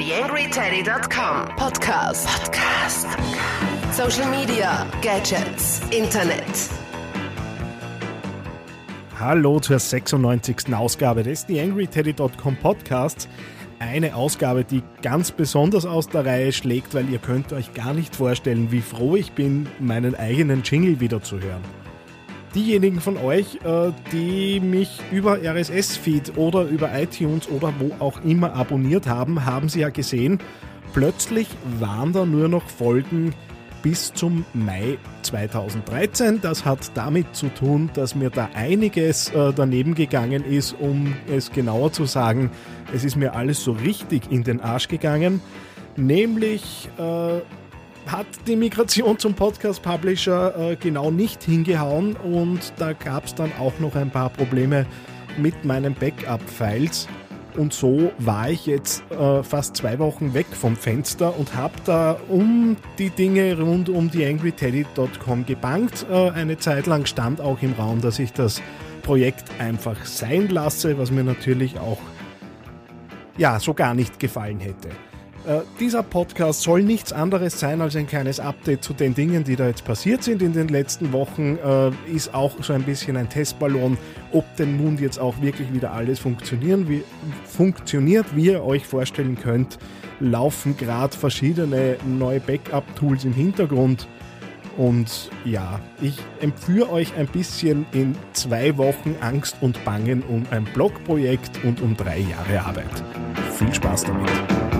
TheAngryTeddy.com Podcast. Podcast. Social Media, Gadgets, Internet. Hallo zur 96. Ausgabe des TheAngryTeddy.com Podcasts. Eine Ausgabe, die ganz besonders aus der Reihe schlägt, weil ihr könnt euch gar nicht vorstellen, wie froh ich bin, meinen eigenen Jingle wieder zu hören. Diejenigen von euch, äh, die mich über RSS-Feed oder über iTunes oder wo auch immer abonniert haben, haben sie ja gesehen, plötzlich waren da nur noch Folgen bis zum Mai 2013. Das hat damit zu tun, dass mir da einiges äh, daneben gegangen ist, um es genauer zu sagen. Es ist mir alles so richtig in den Arsch gegangen. Nämlich äh, hat die Migration zum Podcast Publisher äh, genau nicht hingehauen und da gab es dann auch noch ein paar Probleme mit meinen Backup-Files. Und so war ich jetzt äh, fast zwei Wochen weg vom Fenster und habe da um die Dinge rund um die angryteddy.com gebankt. Äh, eine Zeit lang stand auch im Raum, dass ich das Projekt einfach sein lasse, was mir natürlich auch ja so gar nicht gefallen hätte. Äh, dieser Podcast soll nichts anderes sein als ein kleines Update zu den Dingen, die da jetzt passiert sind in den letzten Wochen. Äh, ist auch so ein bisschen ein Testballon, ob denn nun jetzt auch wirklich wieder alles funktionieren, wie, funktioniert, wie ihr euch vorstellen könnt. Laufen gerade verschiedene neue Backup-Tools im Hintergrund. Und ja, ich empführe euch ein bisschen in zwei Wochen Angst und Bangen um ein Blogprojekt und um drei Jahre Arbeit. Viel Spaß damit!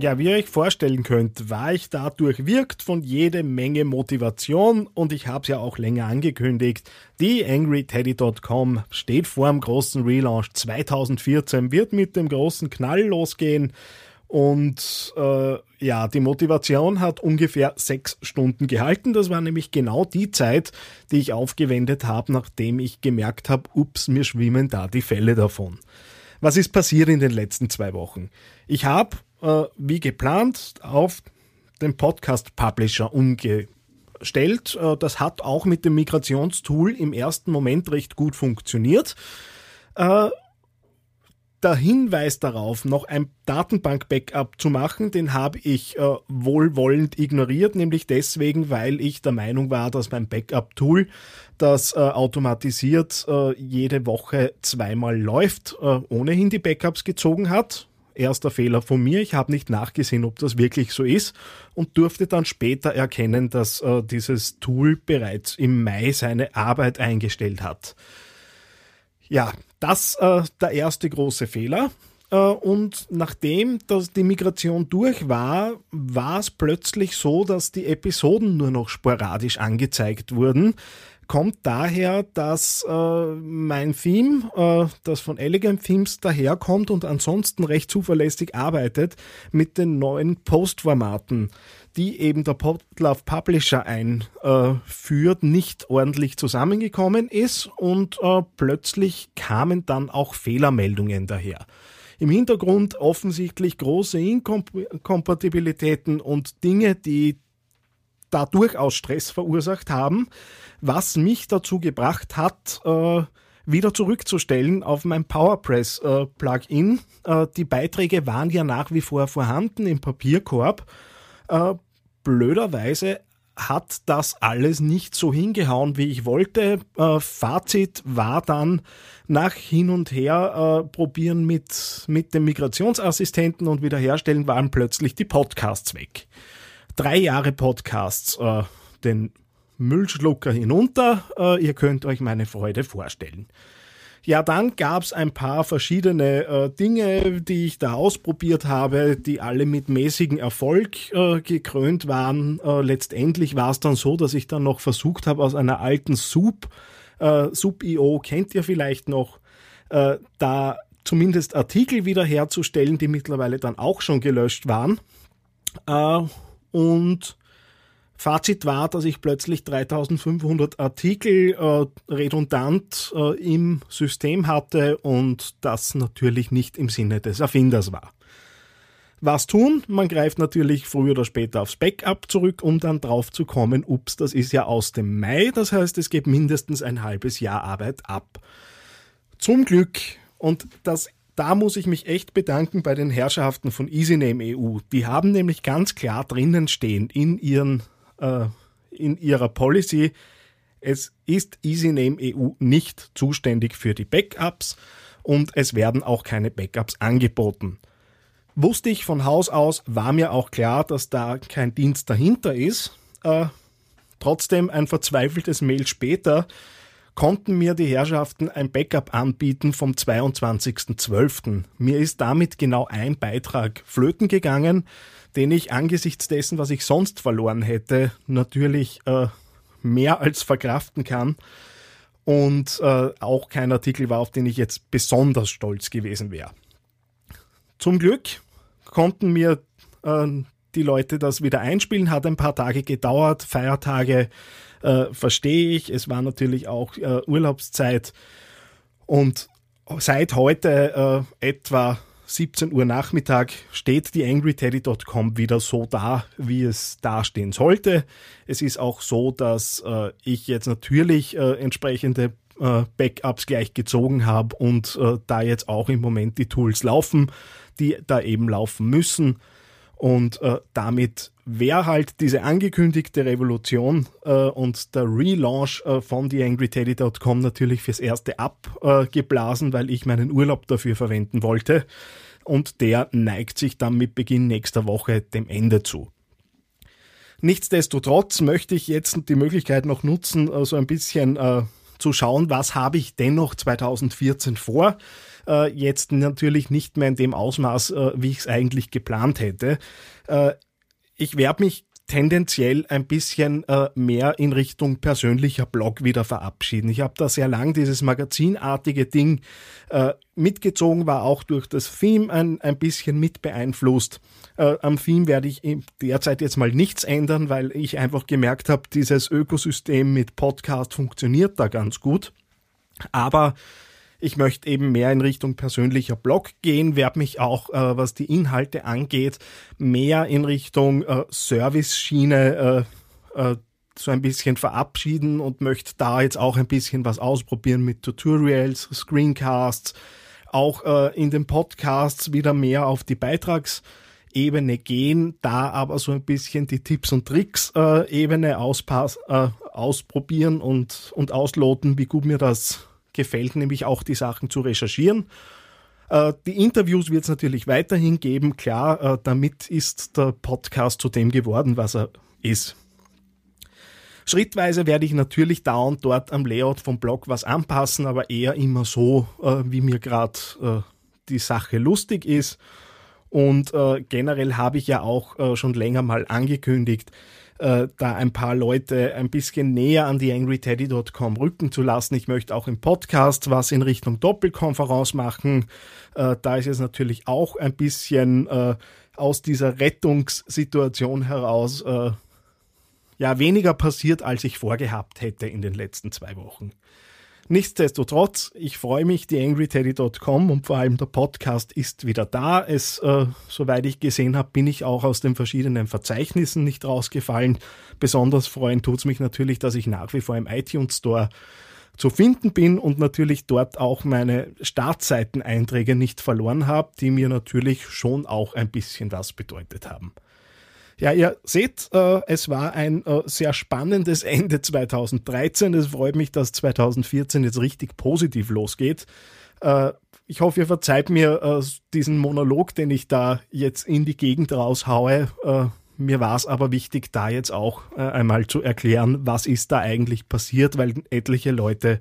Ja, wie ihr euch vorstellen könnt, war ich dadurch wirkt von jede Menge Motivation und ich habe es ja auch länger angekündigt. Die AngryTeddy.com steht vor dem großen Relaunch 2014, wird mit dem großen Knall losgehen und äh, ja, die Motivation hat ungefähr sechs Stunden gehalten. Das war nämlich genau die Zeit, die ich aufgewendet habe, nachdem ich gemerkt habe, ups, mir schwimmen da die Fälle davon. Was ist passiert in den letzten zwei Wochen? Ich habe, äh, wie geplant, auf den Podcast Publisher umgestellt. Äh, das hat auch mit dem Migrationstool im ersten Moment recht gut funktioniert. Äh, der Hinweis darauf, noch ein Datenbank-Backup zu machen, den habe ich äh, wohlwollend ignoriert, nämlich deswegen, weil ich der Meinung war, dass mein Backup-Tool, das äh, automatisiert äh, jede Woche zweimal läuft, äh, ohnehin die Backups gezogen hat. Erster Fehler von mir, ich habe nicht nachgesehen, ob das wirklich so ist und durfte dann später erkennen, dass äh, dieses Tool bereits im Mai seine Arbeit eingestellt hat. Ja, das äh, der erste große Fehler. Äh, und nachdem das die Migration durch war, war es plötzlich so, dass die Episoden nur noch sporadisch angezeigt wurden. Kommt daher, dass äh, mein Theme, äh, das von Elegant Themes daherkommt und ansonsten recht zuverlässig arbeitet, mit den neuen Postformaten die eben der Podlove Publisher einführt, nicht ordentlich zusammengekommen ist und äh, plötzlich kamen dann auch Fehlermeldungen daher. Im Hintergrund offensichtlich große Inkompatibilitäten und Dinge, die da durchaus Stress verursacht haben, was mich dazu gebracht hat, äh, wieder zurückzustellen auf mein PowerPress-Plugin. Äh, äh, die Beiträge waren ja nach wie vor vorhanden im Papierkorb äh, blöderweise hat das alles nicht so hingehauen, wie ich wollte. Äh, Fazit war dann nach hin und her äh, probieren mit, mit dem Migrationsassistenten und wiederherstellen, waren plötzlich die Podcasts weg. Drei Jahre Podcasts, äh, den Müllschlucker hinunter. Äh, ihr könnt euch meine Freude vorstellen. Ja, dann gab es ein paar verschiedene äh, Dinge, die ich da ausprobiert habe, die alle mit mäßigem Erfolg äh, gekrönt waren. Äh, letztendlich war es dann so, dass ich dann noch versucht habe, aus einer alten Sub, äh, Sub.io, kennt ihr vielleicht noch, äh, da zumindest Artikel wiederherzustellen, die mittlerweile dann auch schon gelöscht waren. Und Fazit war, dass ich plötzlich 3500 Artikel äh, redundant äh, im System hatte und das natürlich nicht im Sinne des Erfinders war. Was tun? Man greift natürlich früher oder später aufs Backup zurück, um dann drauf zu kommen, ups, das ist ja aus dem Mai, das heißt, es geht mindestens ein halbes Jahr Arbeit ab. Zum Glück, und das da muss ich mich echt bedanken bei den Herrschaften von EasyName EU. Die haben nämlich ganz klar drinnen stehen in ihren äh, in ihrer Policy, es ist EasyName EU nicht zuständig für die Backups und es werden auch keine Backups angeboten. Wusste ich von Haus aus, war mir auch klar, dass da kein Dienst dahinter ist. Äh, trotzdem ein verzweifeltes Mail später konnten mir die Herrschaften ein Backup anbieten vom 22.12. Mir ist damit genau ein Beitrag flöten gegangen den ich angesichts dessen, was ich sonst verloren hätte, natürlich äh, mehr als verkraften kann. Und äh, auch kein Artikel war, auf den ich jetzt besonders stolz gewesen wäre. Zum Glück konnten mir äh, die Leute das wieder einspielen, hat ein paar Tage gedauert, Feiertage äh, verstehe ich, es war natürlich auch äh, Urlaubszeit und seit heute äh, etwa 17 Uhr Nachmittag steht die AngryTeddy.com wieder so da, wie es dastehen sollte. Es ist auch so, dass äh, ich jetzt natürlich äh, entsprechende äh, Backups gleich gezogen habe und äh, da jetzt auch im Moment die Tools laufen, die da eben laufen müssen. Und äh, damit wäre halt diese angekündigte Revolution äh, und der Relaunch äh, von TheAngryTeddy.com natürlich fürs erste abgeblasen, weil ich meinen Urlaub dafür verwenden wollte. Und der neigt sich dann mit Beginn nächster Woche dem Ende zu. Nichtsdestotrotz möchte ich jetzt die Möglichkeit noch nutzen, äh, so ein bisschen äh, zu schauen, was habe ich dennoch 2014 vor äh, jetzt natürlich nicht mehr in dem Ausmaß, äh, wie ich es eigentlich geplant hätte. Äh, ich werde mich tendenziell ein bisschen äh, mehr in Richtung persönlicher Blog wieder verabschieden. Ich habe da sehr lang dieses magazinartige Ding äh, mitgezogen, war auch durch das Theme ein, ein bisschen mit beeinflusst. Äh, am Theme werde ich derzeit jetzt mal nichts ändern, weil ich einfach gemerkt habe, dieses Ökosystem mit Podcast funktioniert da ganz gut. Aber ich möchte eben mehr in Richtung persönlicher Blog gehen, werde mich auch, äh, was die Inhalte angeht, mehr in Richtung äh, Service-Schiene äh, äh, so ein bisschen verabschieden und möchte da jetzt auch ein bisschen was ausprobieren mit Tutorials, Screencasts, auch äh, in den Podcasts wieder mehr auf die Beitragsebene gehen, da aber so ein bisschen die Tipps und Tricks äh, Ebene auspass, äh, ausprobieren und, und ausloten, wie gut mir das gefällt, nämlich auch die Sachen zu recherchieren. Äh, die Interviews wird es natürlich weiterhin geben, klar, äh, damit ist der Podcast zu dem geworden, was er ist. Schrittweise werde ich natürlich da und dort am Layout vom Blog was anpassen, aber eher immer so, äh, wie mir gerade die Sache lustig ist. Und generell habe ich ja auch schon länger mal angekündigt, äh, da ein paar Leute ein bisschen näher an die angryteddy.com rücken zu lassen. Ich möchte auch im Podcast was in Richtung Doppelkonferenz machen. Äh, da ist es natürlich auch ein bisschen äh, aus dieser Rettungssituation heraus äh, ja weniger passiert, als ich vorgehabt hätte in den letzten zwei Wochen. Nichtsdestotrotz, ich freue mich, die angryteddy.com und vor allem der Podcast ist wieder da. Es, äh, soweit ich gesehen habe, bin ich auch aus den verschiedenen Verzeichnissen nicht rausgefallen. Besonders freuen tut es mich natürlich, dass ich nach wie vor im iTunes Store zu finden bin und natürlich dort auch meine Startseiteneinträge nicht verloren habe, die mir natürlich schon auch ein bisschen was bedeutet haben. Ja, ihr seht, äh, es war ein äh, sehr spannendes Ende 2013. Es freut mich, dass 2014 jetzt richtig positiv losgeht. Äh, ich hoffe, ihr verzeiht mir äh, diesen Monolog, den ich da jetzt in die Gegend raushaue. Mir war es aber wichtig, da jetzt auch äh, einmal zu erklären, was ist da eigentlich passiert, weil etliche Leute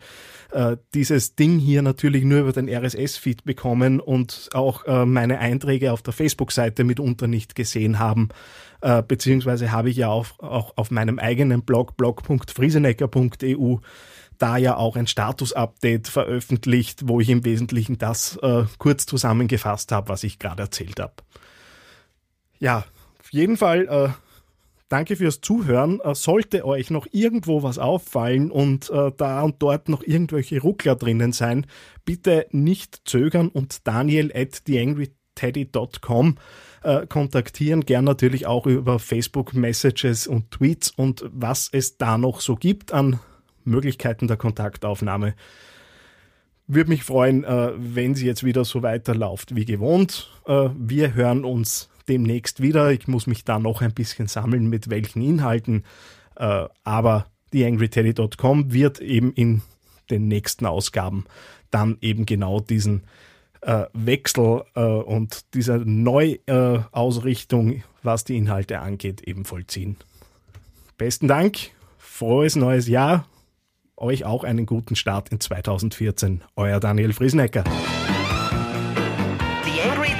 äh, dieses Ding hier natürlich nur über den RSS-Feed bekommen und auch äh, meine Einträge auf der Facebook-Seite mitunter nicht gesehen haben. Äh, beziehungsweise habe ich ja auch, auch auf meinem eigenen Blog, blog.friesenecker.eu, da ja auch ein Status-Update veröffentlicht, wo ich im Wesentlichen das äh, kurz zusammengefasst habe, was ich gerade erzählt habe. Ja, jeden Fall, äh, Danke fürs Zuhören. Äh, sollte euch noch irgendwo was auffallen und äh, da und dort noch irgendwelche Ruckler drinnen sein, bitte nicht zögern und Daniel at theangryteddy.com äh, kontaktieren. Gern natürlich auch über Facebook Messages und Tweets und was es da noch so gibt an Möglichkeiten der Kontaktaufnahme. Würde mich freuen, äh, wenn sie jetzt wieder so weiterläuft wie gewohnt. Äh, wir hören uns demnächst wieder. Ich muss mich da noch ein bisschen sammeln, mit welchen Inhalten. Äh, aber theangryteddy.com wird eben in den nächsten Ausgaben dann eben genau diesen äh, Wechsel äh, und diese Neuausrichtung, was die Inhalte angeht, eben vollziehen. Besten Dank, frohes neues Jahr, euch auch einen guten Start in 2014. Euer Daniel Friesnecker.